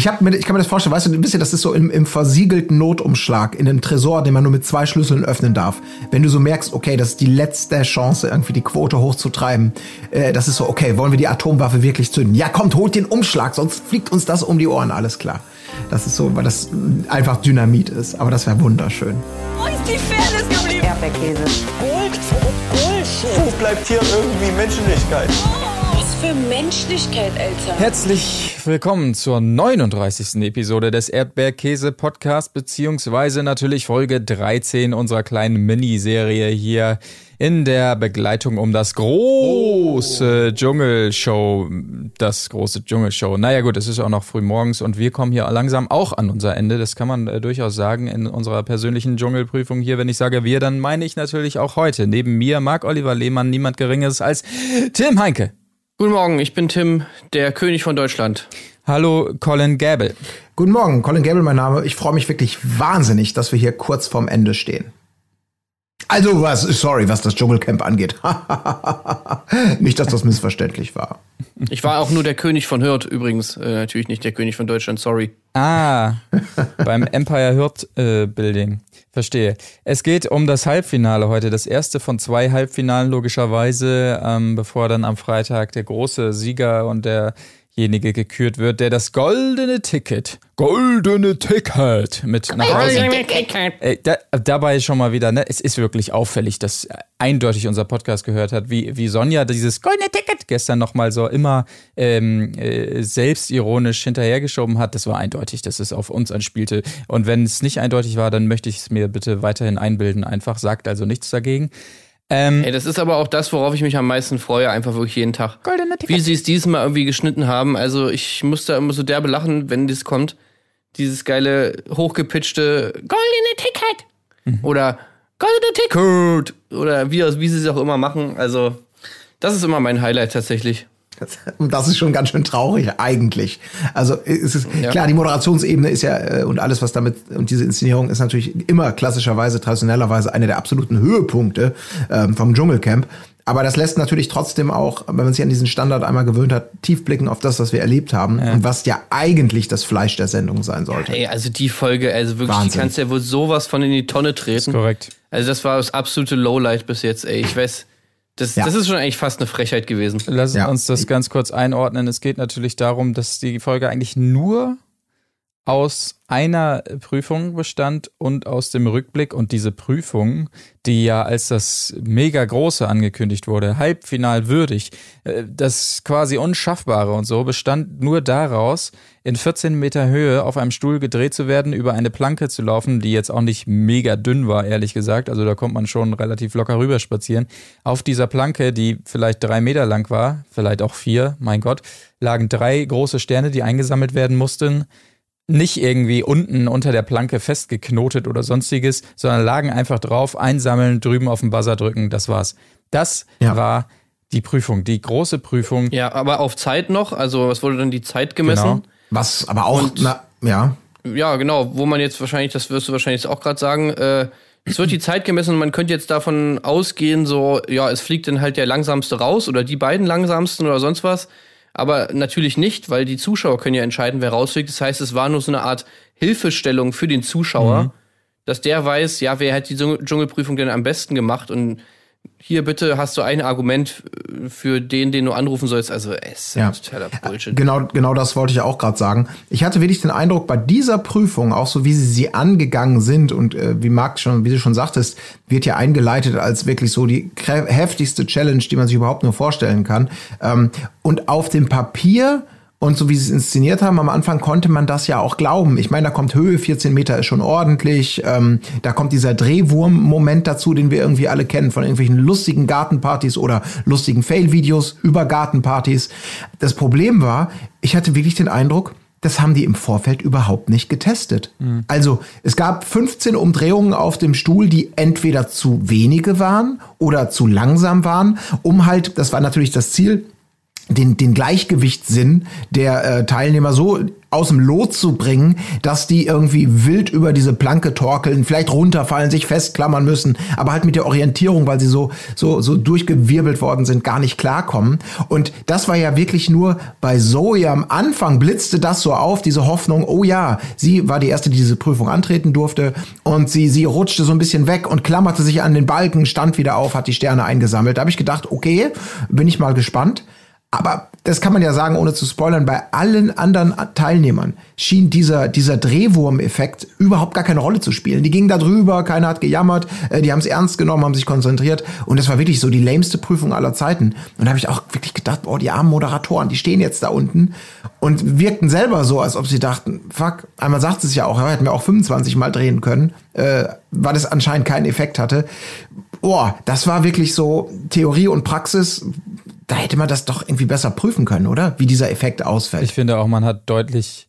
Ich, hab mir, ich kann mir das vorstellen, weißt du, ein bisschen, das ist so im, im versiegelten Notumschlag, in einem Tresor, den man nur mit zwei Schlüsseln öffnen darf. Wenn du so merkst, okay, das ist die letzte Chance, irgendwie die Quote hochzutreiben, äh, das ist so, okay, wollen wir die Atomwaffe wirklich zünden? Ja, kommt, holt den Umschlag, sonst fliegt uns das um die Ohren, alles klar. Das ist so, weil das einfach Dynamit ist. Aber das wäre wunderschön. Wo ist die Fairness geblieben? Erdbeerkäse. Gold, Bullshit. Wo bleibt hier irgendwie Menschlichkeit? Was für Menschlichkeit, Alter. Herzlich willkommen zur 39. Episode des Erdbeerkäse Podcast, beziehungsweise natürlich Folge 13 unserer kleinen Miniserie hier in der Begleitung um das große Dschungelshow. Das große Dschungelshow. Naja gut, es ist auch noch früh morgens und wir kommen hier langsam auch an unser Ende. Das kann man äh, durchaus sagen in unserer persönlichen Dschungelprüfung hier. Wenn ich sage wir, dann meine ich natürlich auch heute. Neben mir Marc Oliver Lehmann, niemand Geringeres als Tim Heinke. Guten Morgen, ich bin Tim, der König von Deutschland. Hallo Colin Gable. Guten Morgen, Colin Gable, mein Name. Ich freue mich wirklich wahnsinnig, dass wir hier kurz vorm Ende stehen. Also was, sorry, was das Dschungelcamp angeht. nicht, dass das missverständlich war. Ich war auch nur der König von Hürth übrigens, äh, natürlich nicht der König von Deutschland, sorry. Ah, beim Empire Hurt äh, Building. Verstehe. Es geht um das Halbfinale heute, das erste von zwei Halbfinalen logischerweise, ähm, bevor dann am Freitag der große Sieger und derjenige gekürt wird, der das goldene Ticket, goldene Ticket mit nach Hause. Ey, da, dabei schon mal wieder, ne? Es ist wirklich auffällig, dass eindeutig unser Podcast gehört hat, wie, wie Sonja dieses goldene Ticket gestern nochmal so immer ähm, äh, selbstironisch hinterhergeschoben hat. Das war eindeutig, dass es auf uns anspielte. Und wenn es nicht eindeutig war, dann möchte ich es mir bitte weiterhin einbilden. Einfach sagt also nichts dagegen. Ähm, Ey, das ist aber auch das, worauf ich mich am meisten freue, einfach wirklich jeden Tag. goldene Ticket. Wie sie es diesmal irgendwie geschnitten haben. Also ich muss da immer so derbe lachen, wenn das kommt. Dieses geile, hochgepitchte goldene Ticket. Mhm. Oder goldene Ticket. Oder wie, wie sie es auch immer machen. Also, das ist immer mein Highlight tatsächlich. Das, und das ist schon ganz schön traurig eigentlich. Also es ist Ja. klar, die Moderationsebene ist ja äh, und alles, was damit und diese Inszenierung ist natürlich immer klassischerweise, traditionellerweise eine der absoluten Höhepunkte ähm, vom Dschungelcamp. Aber das lässt natürlich trotzdem auch, wenn man sich an diesen Standard einmal gewöhnt hat, tief blicken auf das, was wir erlebt haben und was ja eigentlich das Fleisch der Sendung sein sollte. Ey, also die Folge, also wirklich, die Wahnsinn. kannst du ja wohl sowas von in die Tonne treten. korrekt. Also das war das absolute Lowlight bis jetzt, ey. Ich weiß, das, Ja. das ist schon eigentlich fast eine Frechheit gewesen. Lass Ja. uns das ganz kurz einordnen. Es geht natürlich darum, dass die Folge eigentlich nur aus einer Prüfung bestand und aus dem Rückblick und diese Prüfung, die ja als das mega große angekündigt wurde, halbfinal würdig, äh, das quasi Unschaffbare und so, bestand nur daraus, in 14 Meter Höhe auf einem Stuhl gedreht zu werden, über eine Planke zu laufen, die jetzt auch nicht mega dünn war, ehrlich gesagt. Also da kommt man schon relativ locker rüber spazieren. Auf dieser Planke, die vielleicht drei Meter lang war, vielleicht auch vier, mein Gott, lagen drei große Sterne, die eingesammelt werden mussten nicht irgendwie unten unter der Planke festgeknotet oder sonstiges, sondern lagen einfach drauf, einsammeln, drüben auf den Buzzer drücken, das war's. Das Ja. war die Prüfung, die große Prüfung. Ja, aber auf Zeit noch, also was wurde dann die Zeit gemessen? Genau. Was aber auch, Und- na, ja, Ja, genau, wo man jetzt wahrscheinlich, das wirst du wahrscheinlich jetzt auch gerade sagen, äh, es wird die Zeit gemessen und man könnte jetzt davon ausgehen, so, ja, es fliegt dann halt der langsamste raus oder die beiden langsamsten oder sonst was. Aber natürlich nicht, weil die Zuschauer können ja entscheiden, wer rausfliegt. Das heißt, es war nur so eine Art Hilfestellung für den Zuschauer, dass der weiß, ja, wer hat die Dschungel- Dschungelprüfung denn am besten gemacht und hier bitte hast du ein Argument äh, für den, den du anrufen sollst. Also, es ist Ja. totaler Bullshit. Genau, genau das wollte ich auch gerade sagen. Ich hatte wirklich den Eindruck, bei dieser Prüfung, auch so wie sie sie angegangen sind und äh, wie Marc schon, wie du schon sagtest, wird ja eingeleitet als wirklich so die heftigste Challenge, die man sich überhaupt nur vorstellen kann. Ähm, und auf dem Papier und so wie sie es inszeniert haben, am Anfang konnte man das ja auch glauben. Ich meine, da kommt Höhe, 14 Meter ist schon ordentlich. Ähm, da kommt dieser Drehwurm-Moment dazu, den wir irgendwie alle kennen von irgendwelchen lustigen Gartenpartys oder lustigen Fail-Videos über Gartenpartys. Das Problem war, ich hatte wirklich den Eindruck, das haben die im Vorfeld überhaupt nicht getestet. Also es gab 15 Umdrehungen auf dem Stuhl, die entweder zu wenige waren oder zu langsam waren, um halt, das war natürlich das Ziel, den, den Gleichgewichtssinn der äh, Teilnehmer so aus dem Lot zu bringen, dass die irgendwie wild über diese Planke torkeln, vielleicht runterfallen, sich festklammern müssen, aber halt mit der Orientierung, weil sie so, so, so durchgewirbelt worden sind, gar nicht klarkommen. Und das war ja wirklich nur bei Zoe am Anfang blitzte das so auf, diese Hoffnung, oh ja, sie war die erste, die diese Prüfung antreten durfte und sie, sie rutschte so ein bisschen weg und klammerte sich an den Balken, stand wieder auf, hat die Sterne eingesammelt. Da habe ich gedacht, okay, bin ich mal gespannt. Aber das kann man ja sagen, ohne zu spoilern, bei allen anderen Teilnehmern schien dieser, dieser Drehwurm-Effekt überhaupt gar keine Rolle zu spielen. Die gingen da drüber, keiner hat gejammert, äh, die haben es ernst genommen, haben sich konzentriert und das war wirklich so die lämste Prüfung aller Zeiten. Und da habe ich auch wirklich gedacht, boah, die armen Moderatoren, die stehen jetzt da unten und wirkten selber so, als ob sie dachten, fuck, einmal sagt es ja auch, hätten wir auch 25 Mal drehen können, äh, weil es anscheinend keinen Effekt hatte. Boah, das war wirklich so Theorie und Praxis da hätte man das doch irgendwie besser prüfen können, oder? Wie dieser Effekt ausfällt. Ich finde auch, man hat deutlich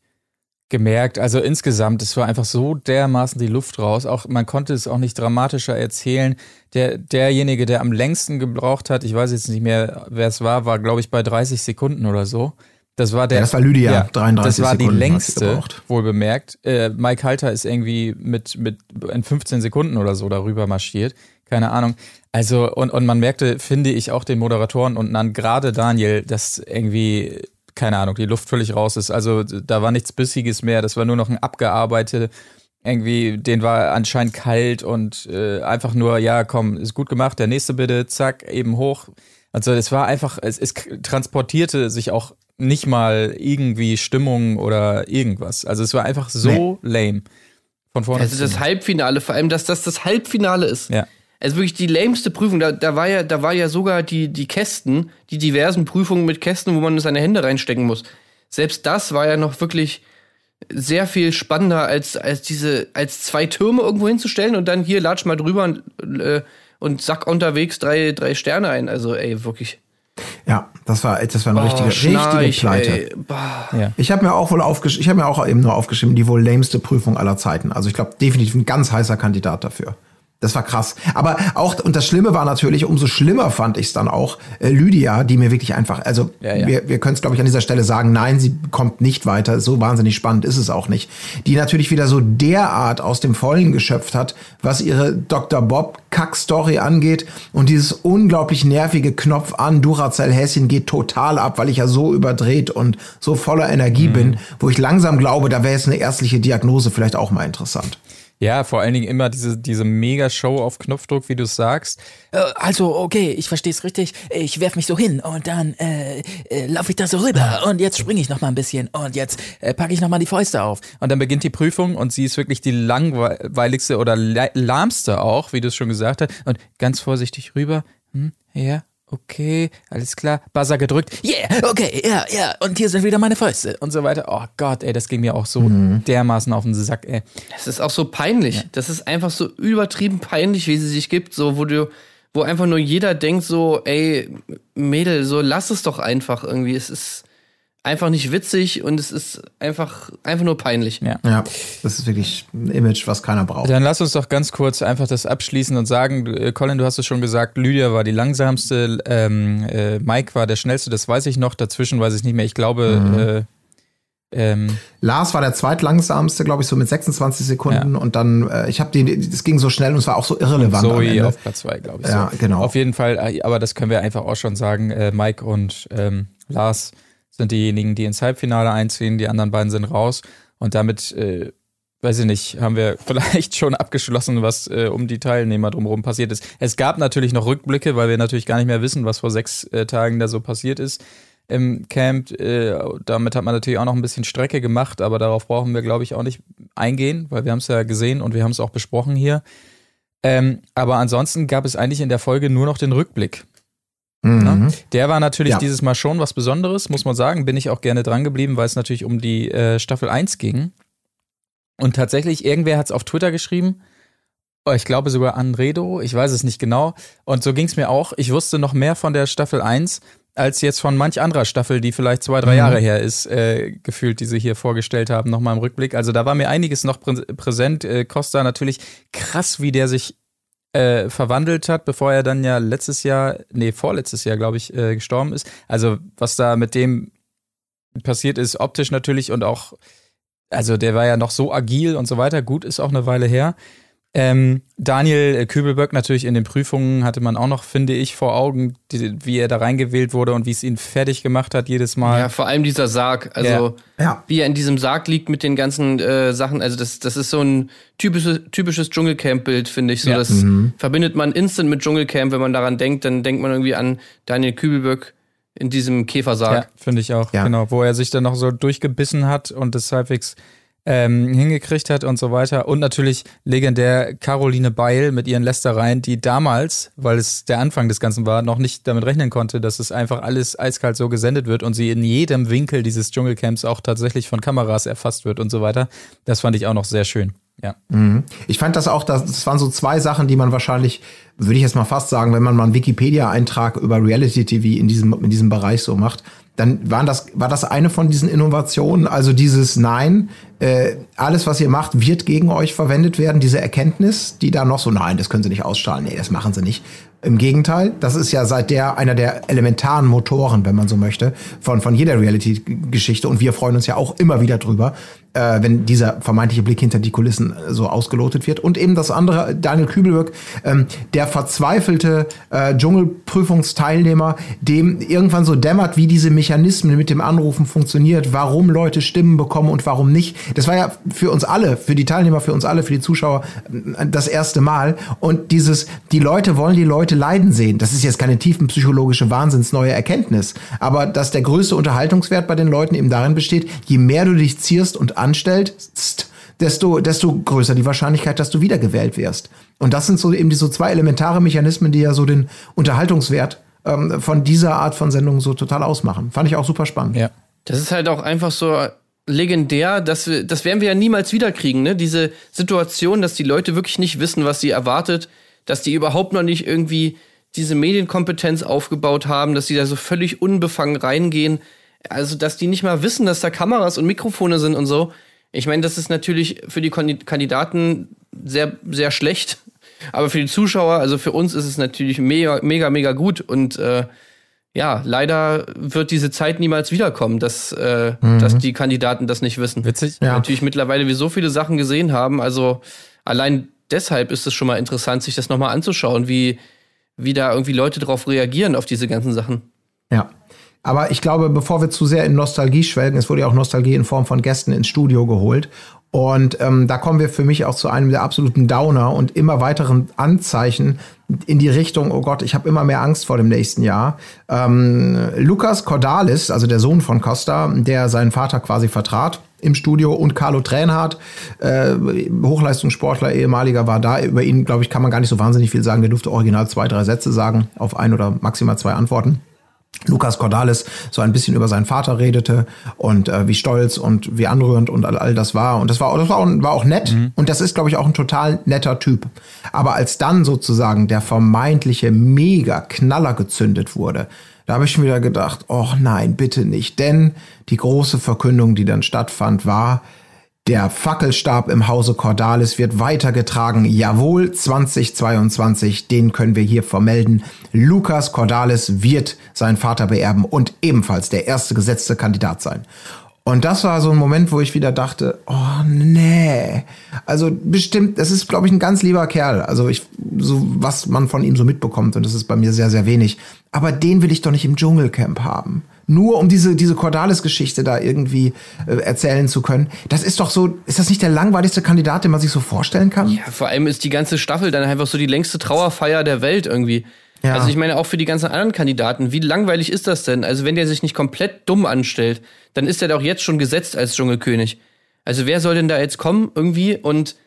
gemerkt, also insgesamt, es war einfach so dermaßen die Luft raus. Auch man konnte es auch nicht dramatischer erzählen. Der, derjenige, der am längsten gebraucht hat, ich weiß jetzt nicht mehr, wer es war, war, glaube ich, bei 30 Sekunden oder so. Das war der. Ja, das war Lydia, ja, 33 Das war Sekunden die längste, wohl bemerkt. Äh, Mike Halter ist irgendwie mit, mit in 15 Sekunden oder so darüber marschiert. Keine Ahnung. Also, und, und man merkte, finde ich, auch den Moderatoren und dann gerade Daniel, dass irgendwie, keine Ahnung, die Luft völlig raus ist. Also, da war nichts Bissiges mehr, das war nur noch ein abgearbeiteter, irgendwie, den war anscheinend kalt und äh, einfach nur, ja, komm, ist gut gemacht, der nächste bitte, zack, eben hoch. Also, es war einfach, es, es transportierte sich auch nicht mal irgendwie Stimmung oder irgendwas. Also, es war einfach so nee. lame. Von vorne. Also, das Halbfinale, vor allem, dass das das Halbfinale ist. Ja also wirklich die lämste Prüfung. Da, da, war ja, da war ja sogar die, die Kästen, die diversen Prüfungen mit Kästen, wo man seine Hände reinstecken muss. Selbst das war ja noch wirklich sehr viel spannender als, als diese, als zwei Türme irgendwo hinzustellen und dann hier latsch mal drüber und, äh, und sack unterwegs drei, drei Sterne ein. Also, ey, wirklich. Ja, das war, das war eine oh, richtige, Schnarch, richtige Pleite. Ja. Ich habe mir auch wohl aufgeschrieben, ich habe mir auch eben nur aufgeschrieben, die wohl lämste Prüfung aller Zeiten. Also ich glaube definitiv ein ganz heißer Kandidat dafür. Das war krass. Aber auch, und das Schlimme war natürlich, umso schlimmer fand ich es dann auch, äh, Lydia, die mir wirklich einfach, also ja, ja. wir, wir können es, glaube ich, an dieser Stelle sagen, nein, sie kommt nicht weiter. So wahnsinnig spannend ist es auch nicht. Die natürlich wieder so derart aus dem Vollen geschöpft hat, was ihre Dr. Bob Kack-Story angeht. Und dieses unglaublich nervige Knopf an Duracell-Häschen geht total ab, weil ich ja so überdreht und so voller Energie mhm. bin, wo ich langsam glaube, da wäre jetzt eine ärztliche Diagnose vielleicht auch mal interessant. Ja, vor allen Dingen immer diese, diese Mega-Show auf Knopfdruck, wie du sagst. Äh, also, okay, ich verstehe es richtig. Ich werf mich so hin und dann äh, äh, laufe ich da so rüber und jetzt springe ich noch mal ein bisschen und jetzt äh, packe ich noch mal die Fäuste auf. Und dann beginnt die Prüfung und sie ist wirklich die langweiligste oder lahmste auch, wie du es schon gesagt hast. Und ganz vorsichtig rüber. Hm, ja, okay, alles klar, Buzzer gedrückt, yeah, okay, ja, ja, und hier sind wieder meine Fäuste und so weiter. Oh Gott, ey, das ging mir auch so mhm. dermaßen auf den Sack, ey. Das ist auch so peinlich. Ja. Das ist einfach so übertrieben peinlich, wie sie sich gibt, so, wo du, wo einfach nur jeder denkt so, ey, Mädel, so lass es doch einfach irgendwie. Es ist, einfach nicht witzig und es ist einfach, einfach nur peinlich. Ja. ja, das ist wirklich ein Image, was keiner braucht. Dann lass uns doch ganz kurz einfach das abschließen und sagen, äh, Colin, du hast es schon gesagt, Lydia war die langsamste, ähm, äh, Mike war der schnellste, das weiß ich noch, dazwischen weiß ich nicht mehr. Ich glaube, mhm. äh, ähm, Lars war der zweitlangsamste, glaube ich, so mit 26 Sekunden. Ja. Und dann, äh, ich habe die, das ging so schnell und es war auch so irrelevant. Zoe auf Platz zwei, glaube ich. Ja, so. genau. Auf jeden Fall, äh, aber das können wir einfach auch schon sagen. Äh, Mike und ähm, Lars sind diejenigen, die ins Halbfinale einziehen, die anderen beiden sind raus. Und damit, äh, weiß ich nicht, haben wir vielleicht schon abgeschlossen, was äh, um die Teilnehmer drumherum passiert ist. Es gab natürlich noch Rückblicke, weil wir natürlich gar nicht mehr wissen, was vor sechs äh, Tagen da so passiert ist im Camp. Äh, damit hat man natürlich auch noch ein bisschen Strecke gemacht, aber darauf brauchen wir, glaube ich, auch nicht eingehen, weil wir haben es ja gesehen und wir haben es auch besprochen hier. Ähm, aber ansonsten gab es eigentlich in der Folge nur noch den Rückblick. Mhm. Der war natürlich ja. dieses Mal schon was Besonderes, muss man sagen. Bin ich auch gerne dran geblieben, weil es natürlich um die äh, Staffel 1 ging. Und tatsächlich, irgendwer hat es auf Twitter geschrieben. Oh, ich glaube sogar Anredo, ich weiß es nicht genau. Und so ging es mir auch. Ich wusste noch mehr von der Staffel 1 als jetzt von manch anderer Staffel, die vielleicht zwei, drei mhm. Jahre her ist, äh, gefühlt, die sie hier vorgestellt haben, nochmal im Rückblick. Also da war mir einiges noch prä präsent. Äh, Costa natürlich krass, wie der sich äh, verwandelt hat, bevor er dann ja letztes Jahr, nee, vorletztes Jahr, glaube ich, äh, gestorben ist. Also, was da mit dem passiert ist, optisch natürlich und auch, also der war ja noch so agil und so weiter. Gut, ist auch eine Weile her. Ähm, Daniel Kübelböck natürlich in den Prüfungen hatte man auch noch, finde ich, vor Augen, die, wie er da reingewählt wurde und wie es ihn fertig gemacht hat jedes Mal. Ja, vor allem dieser Sarg. Also, Ja. wie er in diesem Sarg liegt mit den ganzen äh, Sachen. Also, das, das ist so ein typisches, typisches Dschungelcamp-Bild, finde ich. So, Ja. Das verbindet man instant mit Dschungelcamp. Wenn man daran denkt, dann denkt man irgendwie an Daniel Kübelböck in diesem Käfersarg. Ja, finde ich auch. Ja. Genau, wo er sich dann noch so durchgebissen hat und das halbwegs ähm, hingekriegt hat und so weiter. Und natürlich legendär Caroline Beil mit ihren Lästereien, die damals, weil es der Anfang des Ganzen war, noch nicht damit rechnen konnte, dass es einfach alles eiskalt so gesendet wird und sie in jedem Winkel dieses Dschungelcamps auch tatsächlich von Kameras erfasst wird und so weiter. Das fand ich auch noch sehr schön. Ja. Ich fand das auch, das, das waren so zwei Sachen, die man wahrscheinlich, würde ich jetzt mal fast sagen, wenn man mal einen Wikipedia-Eintrag über Reality TV in diesem, in diesem Bereich so macht, dann waren das, war das eine von diesen Innovationen, also dieses Nein, äh, alles, was ihr macht, wird gegen euch verwendet werden, diese Erkenntnis, die da noch so, nein, das können sie nicht ausstrahlen, nee, das machen sie nicht. Im Gegenteil, das ist ja seit der einer der elementaren Motoren, wenn man so möchte, von, von jeder Reality-Geschichte. Und wir freuen uns ja auch immer wieder drüber, äh, wenn dieser vermeintliche Blick hinter die Kulissen äh, so ausgelotet wird. Und eben das andere, Daniel Kübelberg, ähm, der verzweifelte äh, Dschungelprüfungsteilnehmer, dem irgendwann so dämmert, wie diese Mechanismen mit dem Anrufen funktioniert, warum Leute Stimmen bekommen und warum nicht. Das war ja für uns alle, für die Teilnehmer, für uns alle, für die Zuschauer äh, das erste Mal. Und dieses, die Leute wollen die Leute leiden sehen. Das ist jetzt keine tiefenpsychologische Wahnsinnsneue Erkenntnis. Aber dass der größte Unterhaltungswert bei den Leuten eben darin besteht, je mehr du dich zierst und anstellst, desto, desto größer die Wahrscheinlichkeit, dass du wiedergewählt wirst. Und das sind so eben diese zwei elementare Mechanismen, die ja so den Unterhaltungswert ähm, von dieser Art von Sendung so total ausmachen. Fand ich auch super spannend. Ja. Das ist halt auch einfach so legendär, dass wir, das werden wir ja niemals wiederkriegen, ne? Diese Situation, dass die Leute wirklich nicht wissen, was sie erwartet, dass die überhaupt noch nicht irgendwie diese Medienkompetenz aufgebaut haben, dass sie da so völlig unbefangen reingehen. Also, dass die nicht mal wissen, dass da Kameras und Mikrofone sind und so. Ich meine, das ist natürlich für die Kandidaten sehr, sehr schlecht. Aber für die Zuschauer, also für uns ist es natürlich mega, mega, mega gut. Und äh, ja, leider wird diese Zeit niemals wiederkommen, dass, äh, dass die Kandidaten das nicht wissen. Witzig. Ja. Natürlich mittlerweile wir so viele Sachen gesehen haben. Also allein deshalb ist es schon mal interessant, sich das nochmal anzuschauen, wie, wie da irgendwie Leute drauf reagieren, auf diese ganzen Sachen. Ja. Aber ich glaube, bevor wir zu sehr in Nostalgie schwelgen, es wurde ja auch Nostalgie in Form von Gästen ins Studio geholt. Und ähm, da kommen wir für mich auch zu einem der absoluten Downer und immer weiteren Anzeichen in die Richtung, oh Gott, ich habe immer mehr Angst vor dem nächsten Jahr. Ähm, Lukas Cordalis, also der Sohn von Costa, der seinen Vater quasi vertrat im Studio und Carlo Tränhardt, äh, Hochleistungssportler, ehemaliger, war da. Über ihn, glaube ich, kann man gar nicht so wahnsinnig viel sagen. Der durfte original zwei, drei Sätze sagen auf ein oder maximal zwei Antworten. Lukas Cordalis so ein bisschen über seinen Vater redete und äh, wie stolz und wie anrührend und all, all das war. Und das war, das war, auch, war auch nett. Und das ist, glaube ich, auch ein total netter Typ. Aber als dann sozusagen der vermeintliche Mega-Knaller gezündet wurde, da habe ich schon wieder gedacht, oh nein, bitte nicht. Denn die große Verkündung, die dann stattfand, war, der Fackelstab im Hause Cordalis wird weitergetragen. Jawohl, 2022, den können wir hier vermelden. Lukas Cordalis wird seinen Vater beerben und ebenfalls der erste gesetzte Kandidat sein. Und das war so ein Moment, wo ich wieder dachte, oh nee. Also bestimmt, das ist, glaube ich, ein ganz lieber Kerl. Also ich, so was man von ihm so mitbekommt, und das ist bei mir sehr, sehr wenig. Aber den will ich doch nicht im Dschungelcamp haben. Nur um diese, diese Cordalis-Geschichte da irgendwie äh, erzählen zu können. Das ist doch so, ist das nicht der langweiligste Kandidat, den man sich so vorstellen kann? Ja, vor allem ist die ganze Staffel dann einfach so die längste Trauerfeier der Welt irgendwie. Ja. Also ich meine auch für die ganzen anderen Kandidaten, wie langweilig ist das denn? Also wenn der sich nicht komplett dumm anstellt, dann ist er doch jetzt schon gesetzt als Dschungelkönig. Also wer soll denn da jetzt kommen irgendwie und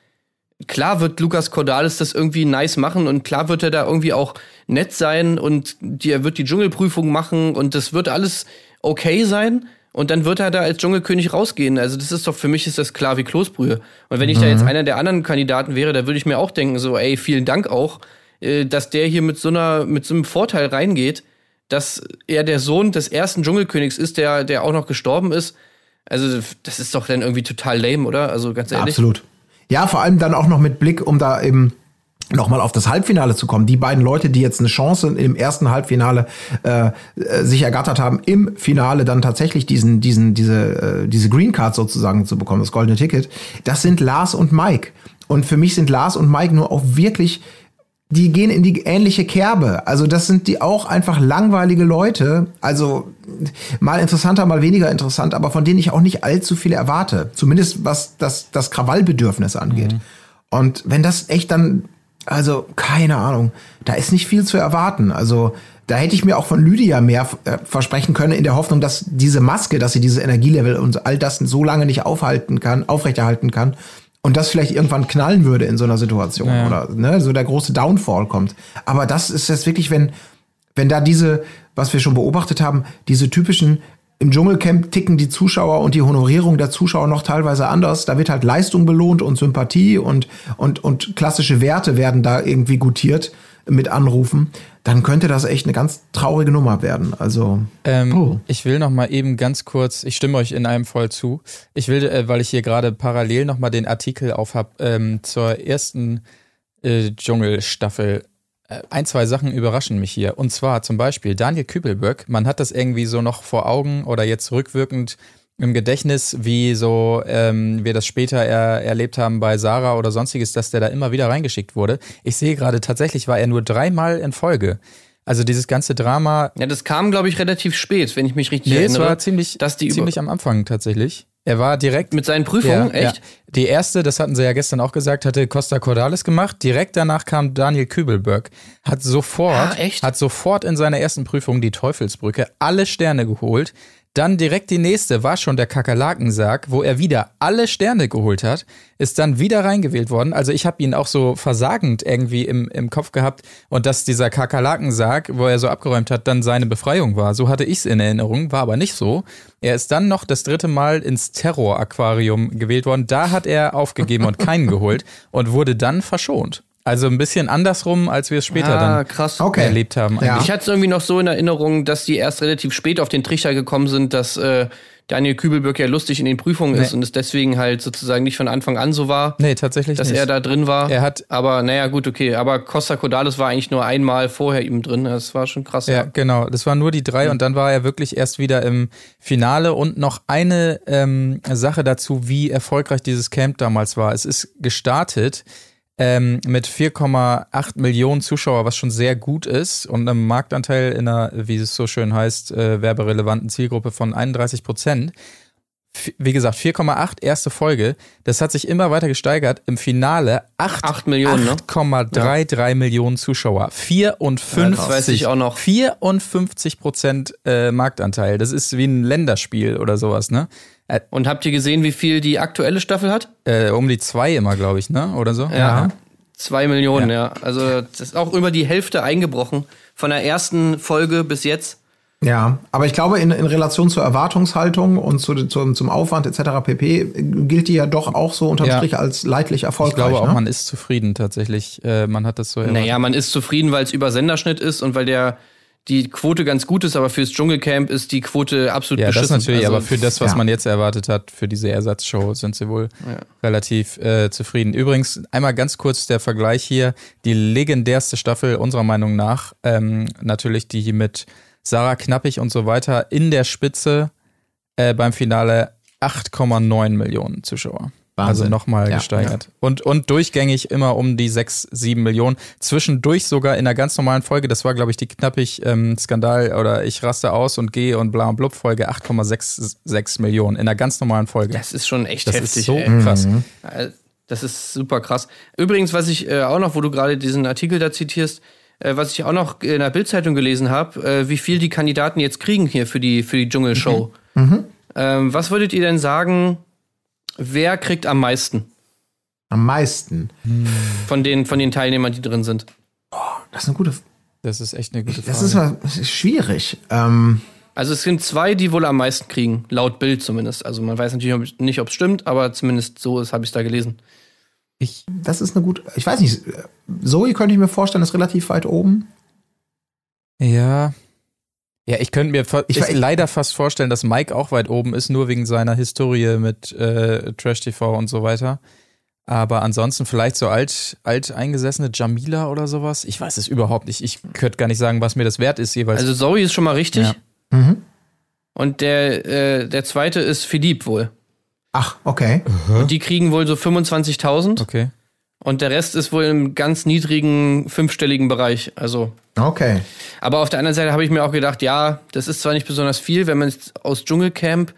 klar wird Lukas Cordalis das irgendwie nice machen und klar wird er da irgendwie auch nett sein und die, er wird die Dschungelprüfung machen und das wird alles okay sein und dann wird er da als Dschungelkönig rausgehen. Also das ist doch, für mich ist das klar wie Kloßbrühe. Und wenn ich da jetzt einer der anderen Kandidaten wäre, da würde ich mir auch denken, so, ey, vielen Dank auch, äh, dass der hier mit so einer, mit so einem Vorteil reingeht, dass er der Sohn des ersten Dschungelkönigs ist, der, der auch noch gestorben ist. Also, das ist doch dann irgendwie total lame, oder? Also ganz ehrlich. Absolut. Ja, vor allem dann auch noch mit Blick, um da eben nochmal auf das Halbfinale zu kommen. Die beiden Leute, die jetzt eine Chance im ersten Halbfinale äh, äh, sich ergattert haben, im Finale dann tatsächlich diesen, diesen, diese, äh, diese Green Card sozusagen zu bekommen, das goldene Ticket, das sind Lars und Mike. Und für mich sind Lars und Mike nur auch wirklich die gehen in die ähnliche Kerbe. Also das sind die auch einfach langweilige Leute. Also mal interessanter, mal weniger interessant, aber von denen ich auch nicht allzu viel erwarte. Zumindest was das, das Krawallbedürfnis angeht. Mhm. Und wenn das echt dann, also keine Ahnung, da ist nicht viel zu erwarten. Also da hätte ich mir auch von Lydia mehr äh, versprechen können, in der Hoffnung, dass diese Maske, dass sie dieses Energielevel und all das so lange nicht aufhalten kann, aufrechterhalten kann, und das vielleicht irgendwann knallen würde in so einer Situation Ja. oder ne, so der große Downfall kommt. Aber das ist jetzt wirklich, wenn, wenn da diese, was wir schon beobachtet haben, diese typischen im Dschungelcamp ticken die Zuschauer und die Honorierung der Zuschauer noch teilweise anders. Da wird halt Leistung belohnt und Sympathie und, und, und klassische Werte werden da irgendwie gutiert mit Anrufen. Dann könnte das echt eine ganz traurige Nummer werden. Also, Ähm, Oh. Ich will noch mal eben ganz kurz, ich stimme euch in einem voll zu. Ich will, äh, weil ich hier gerade parallel noch mal den Artikel auf hab ähm, zur ersten äh, Dschungelstaffel. Äh, ein, zwei Sachen überraschen mich hier. Und zwar zum Beispiel Daniel Kübelböck. Man hat das irgendwie so noch vor Augen oder jetzt rückwirkend im Gedächtnis, wie so ähm, wir das später er, erlebt haben bei Sarah oder sonstiges, dass der da immer wieder reingeschickt wurde. Ich sehe gerade, tatsächlich war er nur dreimal in Folge. Also dieses ganze Drama Ja, das kam, glaube ich, relativ spät, wenn ich mich richtig Nee, es erinnere. war ziemlich, dass die ziemlich am Anfang tatsächlich. Er war direkt mit seinen Prüfungen, Ja, echt? Ja. Die erste, das hatten sie ja gestern auch gesagt, hatte Costa Cordalis gemacht. Direkt danach kam Daniel Kübelberg. Hat sofort, Ah, echt? hat sofort in seiner ersten Prüfung die Teufelsbrücke alle Sterne geholt. Dann direkt die nächste war schon der Kakerlakensarg, wo er wieder alle Sterne geholt hat, ist dann wieder reingewählt worden. Also ich habe ihn auch so versagend irgendwie im, im Kopf gehabt und dass dieser Kakerlakensarg, wo er so abgeräumt hat, dann seine Befreiung war. So hatte ich es in Erinnerung, war aber nicht so. Er ist dann noch das dritte Mal ins Terror-Aquarium gewählt worden. Da hat er aufgegeben und keinen geholt und wurde dann verschont. Also ein bisschen andersrum, als wir es später Ah, dann krass. Okay. erlebt haben. Ja. Ich hatte es irgendwie noch so in Erinnerung, dass die erst relativ spät auf den Trichter gekommen sind, dass äh, Daniel Kübelböck ja lustig in den Prüfungen ist Nee. und es deswegen halt sozusagen nicht von Anfang an so war, Nee, tatsächlich dass nicht. er da drin war. Er hat- aber naja, gut, okay. Aber Costa Cordalis war eigentlich nur einmal vorher ihm drin. Das war schon krass. Ja, genau. Das waren nur die drei und dann war er wirklich erst wieder im Finale und noch eine ähm, Sache dazu, wie erfolgreich dieses Camp damals war. Es ist gestartet ähm, mit 4,8 Millionen Zuschauer, was schon sehr gut ist und einem Marktanteil in einer, wie es so schön heißt, äh, werberelevanten Zielgruppe von 31 Prozent. Wie gesagt, 4,8 erste Folge. Das hat sich immer weiter gesteigert. Im Finale 8, Acht Millionen, ne? 8,33 Millionen Zuschauer. 54, das weiß ich auch noch. 54 Prozent äh, Marktanteil. Das ist wie ein Länderspiel oder sowas, ne? Äh, Und habt ihr gesehen, wie viel die aktuelle Staffel hat? äh, um die zwei immer, glaube ich, ne? Oder so? Ja. Zwei Millionen, ja. Also das ist auch über die Hälfte eingebrochen. Von der ersten Folge bis jetzt. Ja, aber ich glaube, in, in Relation zur Erwartungshaltung und zu, zum, zum Aufwand etc. pp. gilt die ja doch auch so unterm Ja. Strich als leidlich Ich erfolgreich. glaube auch, ne? man ist zufrieden tatsächlich. Äh, man hat das so erwartet. Naja, man ist zufrieden, weil es über Senderschnitt ist und weil der die Quote ganz gut ist, aber fürs Dschungelcamp ist die Quote absolut Ja, das beschissen. natürlich, Also, aber für das, was ja. man jetzt erwartet hat, für diese Ersatzshow, sind sie wohl relativ äh, zufrieden. Übrigens, einmal ganz kurz der Vergleich hier. Die legendärste Staffel unserer Meinung nach, ähm, natürlich die mit Sarah Knappig und so weiter in der Spitze äh, beim Finale 8,9 Millionen Zuschauer. Also Wahnsinn. nochmal Ja, gesteigert. Und, und durchgängig immer um die 6, 7 Millionen. Zwischendurch sogar in einer ganz normalen Folge, das war, glaube ich, die Knappig-Skandal oder ich raste aus und gehe und bla und blub Folge 8,66 Millionen in einer ganz normalen Folge. Das ist schon echt Das heftig. ist so ey. krass. Äh, Das ist super krass. Übrigens, was ich äh, auch noch, wo du gerade diesen Artikel da zitierst, äh, was ich auch noch in der Bildzeitung gelesen habe, äh, wie viel die Kandidaten jetzt kriegen hier für die, für die Dschungelshow. Ähm, was würdet ihr denn sagen, wer kriegt am meisten Am meisten. von den, von den Teilnehmern, die drin sind? Das ist eine gute. Das ist echt eine gute Frage. Das ist, mal, das ist schwierig. Ähm, Also es sind zwei, die wohl am meisten kriegen, laut Bild zumindest. Also man weiß natürlich nicht, ob es stimmt, aber zumindest so ist, habe ich es da gelesen. Ich, das ist eine gute. Ich weiß nicht. Zoe könnte ich mir vorstellen, ist relativ weit oben. ja. Ja, ich könnte mir Ich ich leider fast vorstellen, dass Mike auch weit oben ist, nur wegen seiner Historie mit äh, Trash TV und so weiter. Aber ansonsten vielleicht so alt, alt eingesessene Jamila oder sowas. Ich weiß es überhaupt nicht. Ich könnte gar nicht sagen, was mir das wert ist jeweils. Also Zoe ist schon mal richtig. Ja. Und der, äh, der zweite ist Philipp wohl. Ach, okay. Und die kriegen wohl so 25.000. okay. Und der Rest ist wohl im ganz niedrigen, fünfstelligen Bereich. Also. Okay. Aber auf der anderen Seite habe ich mir auch gedacht, ja, das ist zwar nicht besonders viel, wenn man es aus Dschungelcamp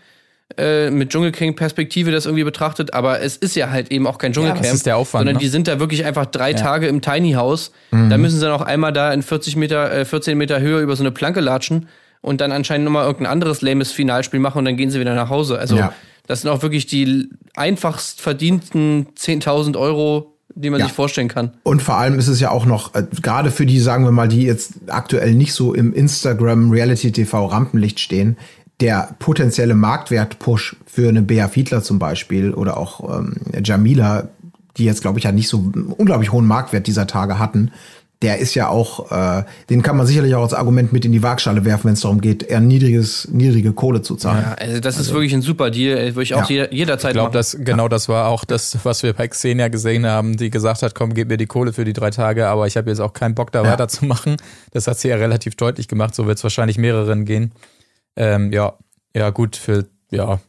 äh, mit Dschungelcamp-Perspektive das irgendwie betrachtet, aber es ist ja halt eben auch kein Dschungelcamp. das ist der Aufwand, Sondern ne? die sind da wirklich einfach drei Tage im Tiny House. Da müssen sie noch einmal da in 40 Meter, äh, 14 Meter Höhe über so eine Planke latschen und dann anscheinend nochmal irgendein anderes lames Finalspiel machen und dann gehen sie wieder nach Hause. Also, Ja. Das sind auch wirklich die einfachst verdienten 10.000 Euro, die man Ja. sich vorstellen kann. Und vor allem ist es ja auch noch, äh, gerade für die, sagen wir mal, die jetzt aktuell nicht so im Instagram Reality TV Rampenlicht stehen, der potenzielle Marktwert-Push für eine Bea Fiedler zum Beispiel oder auch ähm, Jamila, die jetzt, glaube ich, ja nicht so unglaublich hohen Marktwert dieser Tage hatten, der ist ja auch, äh, den kann man sicherlich auch als Argument mit in die Waagschale werfen, wenn es darum geht, eher niedriges, niedrige Kohle zu zahlen. Ja, also das ist wirklich ein super Deal. äh, Würde ich auch Ja. jeder, jederzeit Ich glaube, das genau das war auch das, was wir bei Xenia gesehen haben, die gesagt hat, komm, gib mir die Kohle für die drei Tage, aber ich habe jetzt auch keinen Bock, da Ja. weiterzumachen. Das hat sie ja relativ deutlich gemacht, so wird es wahrscheinlich mehreren gehen. Ähm, ja, ja, gut, für, ja,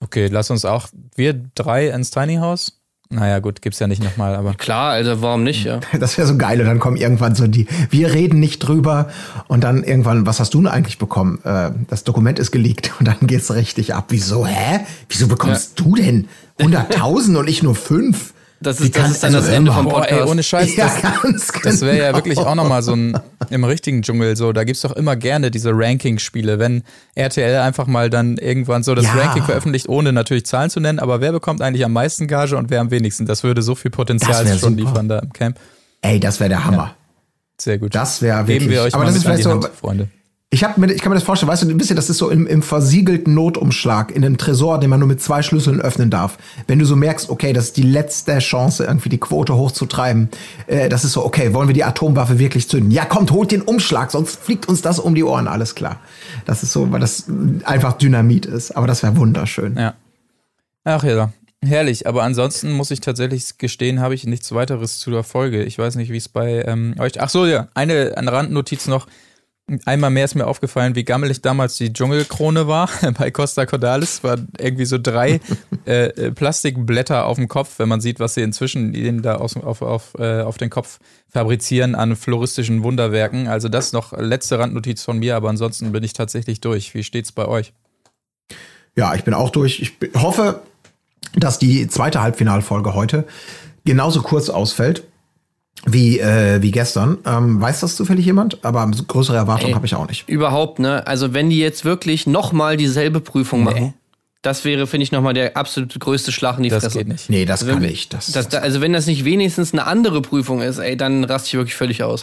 okay, lass uns auch, wir drei ins Tiny House? Naja, gut, gibt's ja nicht nochmal, aber. Klar, also warum nicht, ja. Das wäre so geil. Und dann kommen irgendwann so die, wir reden nicht drüber. Und dann irgendwann, was hast du denn eigentlich bekommen? Äh, das Dokument ist geleakt. Und dann geht's richtig ab. Wieso, hä? Wieso bekommst du denn 100.000 und ich nur fünf? Das ist, das ist dann also das Ende vom Boah, Podcast. ey, ohne Scheiß, Ja, das, ganz Das wäre ja genau. wirklich auch nochmal so ein im richtigen Dschungel so. Da gibt's doch immer gerne diese Ranking-Spiele, wenn RTL einfach mal dann irgendwann so das Ja. Ranking veröffentlicht, ohne natürlich Zahlen zu nennen, aber wer bekommt eigentlich am meisten Gage und wer am wenigsten? Das würde so viel Potenzial schon super. liefern da im Camp. Ey, das wäre der Hammer. Sehr gut. Das wäre Geben wirklich. wir euch aber mal das ist mit an vielleicht die so. Hand, Freunde. Ich, hab mir, ich kann mir das vorstellen, weißt du, ein bisschen, das ist so im, im versiegelten Notumschlag, in einem Tresor, den man nur mit zwei Schlüsseln öffnen darf. Wenn du so merkst, okay, das ist die letzte Chance, irgendwie die Quote hochzutreiben, äh, das ist so, okay, wollen wir die Atomwaffe wirklich zünden? Ja, kommt, holt den Umschlag, sonst fliegt uns das um die Ohren, alles klar. Das ist so, weil das einfach Dynamit ist. Aber das wäre wunderschön. Ja. Ach ja, herrlich. Aber ansonsten muss ich tatsächlich gestehen, habe ich nichts weiteres zu der Folge. Ich weiß nicht, wie es bei ähm, euch. Ach so, ja, eine, eine Randnotiz noch. Einmal mehr ist mir aufgefallen, wie gammelig damals die Dschungelkrone war bei Costa Cordalis. War irgendwie so drei äh, äh, Plastikblätter auf dem Kopf, wenn man sieht, was sie inzwischen ihnen da aus, auf, auf, äh, auf den Kopf fabrizieren an floristischen Wunderwerken. Also das noch letzte Randnotiz von mir, aber ansonsten bin ich tatsächlich durch. Wie steht's bei euch? Ja, ich bin auch durch. Ich hoffe, dass die zweite Halbfinalfolge heute genauso kurz ausfällt wie, äh, wie gestern. Ähm, weiß das zufällig jemand? Aber größere Erwartungen habe ich auch nicht. Überhaupt, ne? Also wenn die jetzt wirklich nochmal dieselbe Prüfung machen, das wäre, finde ich, nochmal der absolut größte Schlag in die Das Fresse. geht nicht. Nee, das Also kann wenn- ich. Das, Das, also wenn das nicht wenigstens eine andere Prüfung ist, ey, dann raste ich wirklich völlig aus.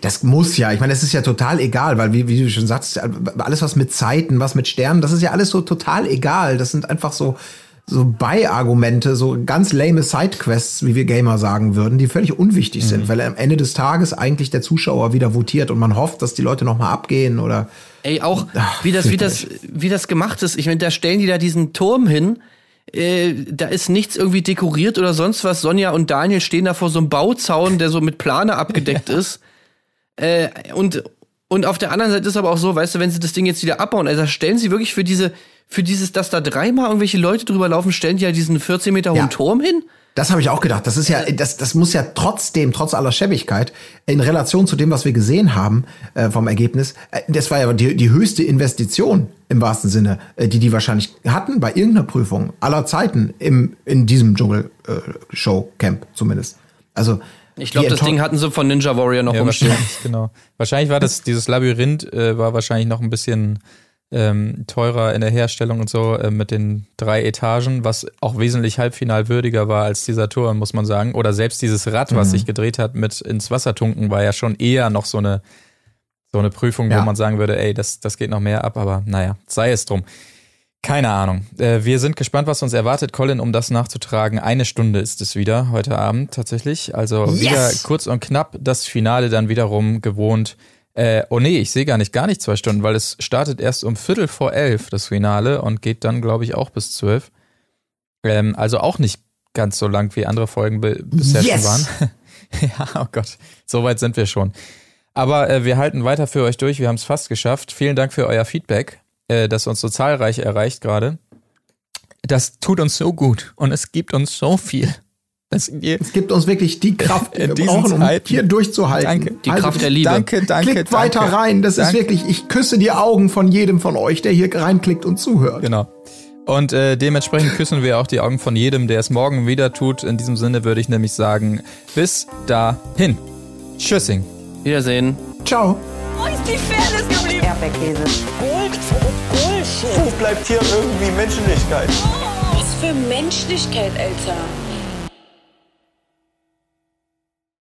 das muss ja. Ich meine, es ist ja total egal, weil, wie, wie du schon sagst, alles, was mit Zeiten, was mit Sternen, das ist ja alles so total egal. Das sind einfach so, so Beiargumente, so ganz lame Sidequests, wie wir Gamer sagen würden, die völlig unwichtig Mhm. sind, weil am Ende des Tages eigentlich der Zuschauer wieder votiert und man hofft, dass die Leute nochmal abgehen oder. Ey, auch wie das, wie das, wie das gemacht ist. Ich meine, da stellen die da diesen Turm hin. Äh, da ist nichts irgendwie dekoriert oder sonst was. Sonja und Daniel stehen da vor so einem Bauzaun, der so mit Plane abgedeckt ist. Äh, und, und auf der anderen Seite ist aber auch so, weißt du, wenn sie das Ding jetzt wieder abbauen, also stellen sie wirklich für diese, für dieses, dass da dreimal irgendwelche Leute drüber laufen, stellen die ja diesen 14 Meter hohen Ja. Turm hin. Das habe ich auch gedacht. Das ist ja, das, das muss ja trotzdem, trotz aller Schäbigkeit, in Relation zu dem, was wir gesehen haben äh, vom Ergebnis, äh, das war ja die, die höchste Investition im wahrsten Sinne, äh, die die wahrscheinlich hatten bei irgendeiner Prüfung aller Zeiten im in diesem Dschungel-Show-Camp zumindest. Also Ich glaube, das Ding hatten sie von Ninja Warrior noch Ja, rumstehen. wahrscheinlich, genau. Wahrscheinlich war das, dieses Labyrinth äh, war wahrscheinlich noch ein bisschen ähm, teurer in der Herstellung und so äh, mit den drei Etagen, was auch wesentlich halbfinalwürdiger war als dieser Turm, muss man sagen. Oder selbst dieses Rad, Mhm. was sich gedreht hat mit ins Wasser tunken, war ja schon eher noch so eine, so eine Prüfung, Ja. wo man sagen würde, ey, das, das geht noch mehr ab, aber naja, sei es drum. Keine Ahnung. Äh, wir sind gespannt, was uns erwartet, Colin, um das nachzutragen. Eine Stunde ist es wieder heute Abend tatsächlich. Also Yes! wieder kurz und knapp. Das Finale dann wiederum gewohnt. Äh, oh nee, ich sehe gar nicht, gar nicht zwei Stunden, weil es startet erst um Viertel vor elf, das Finale, und geht dann, glaube ich, auch bis zwölf. Ähm, also auch nicht ganz so lang wie andere Folgen bisher Yes! schon waren. ja, oh Gott, so weit sind wir schon. Aber äh, wir halten weiter für euch durch. Wir haben es fast geschafft. Vielen Dank für euer Feedback, äh, das uns so zahlreich erreicht gerade. Das tut uns so gut und es gibt uns so viel. Das, ihr, Es gibt uns wirklich die Kraft, die In wir brauchen, um Zeiten. hier durchzuhalten. Danke. Die Kraft der Liebe. danke, danke, Klickt danke. weiter rein. Das ist Danke. wirklich, ich küsse die Augen von jedem von euch, der hier reinklickt und zuhört. Genau. Und äh, dementsprechend küssen wir auch die Augen von jedem, der es morgen wieder tut. In diesem Sinne würde ich nämlich sagen, bis dahin. Tschüssing. Wiedersehen. Ciao. Wo ist die Fairness geblieben? Erdbeerkäse. Gold, Bullshit. Wo bleibt hier irgendwie Menschlichkeit? Was für Menschlichkeit, Alter.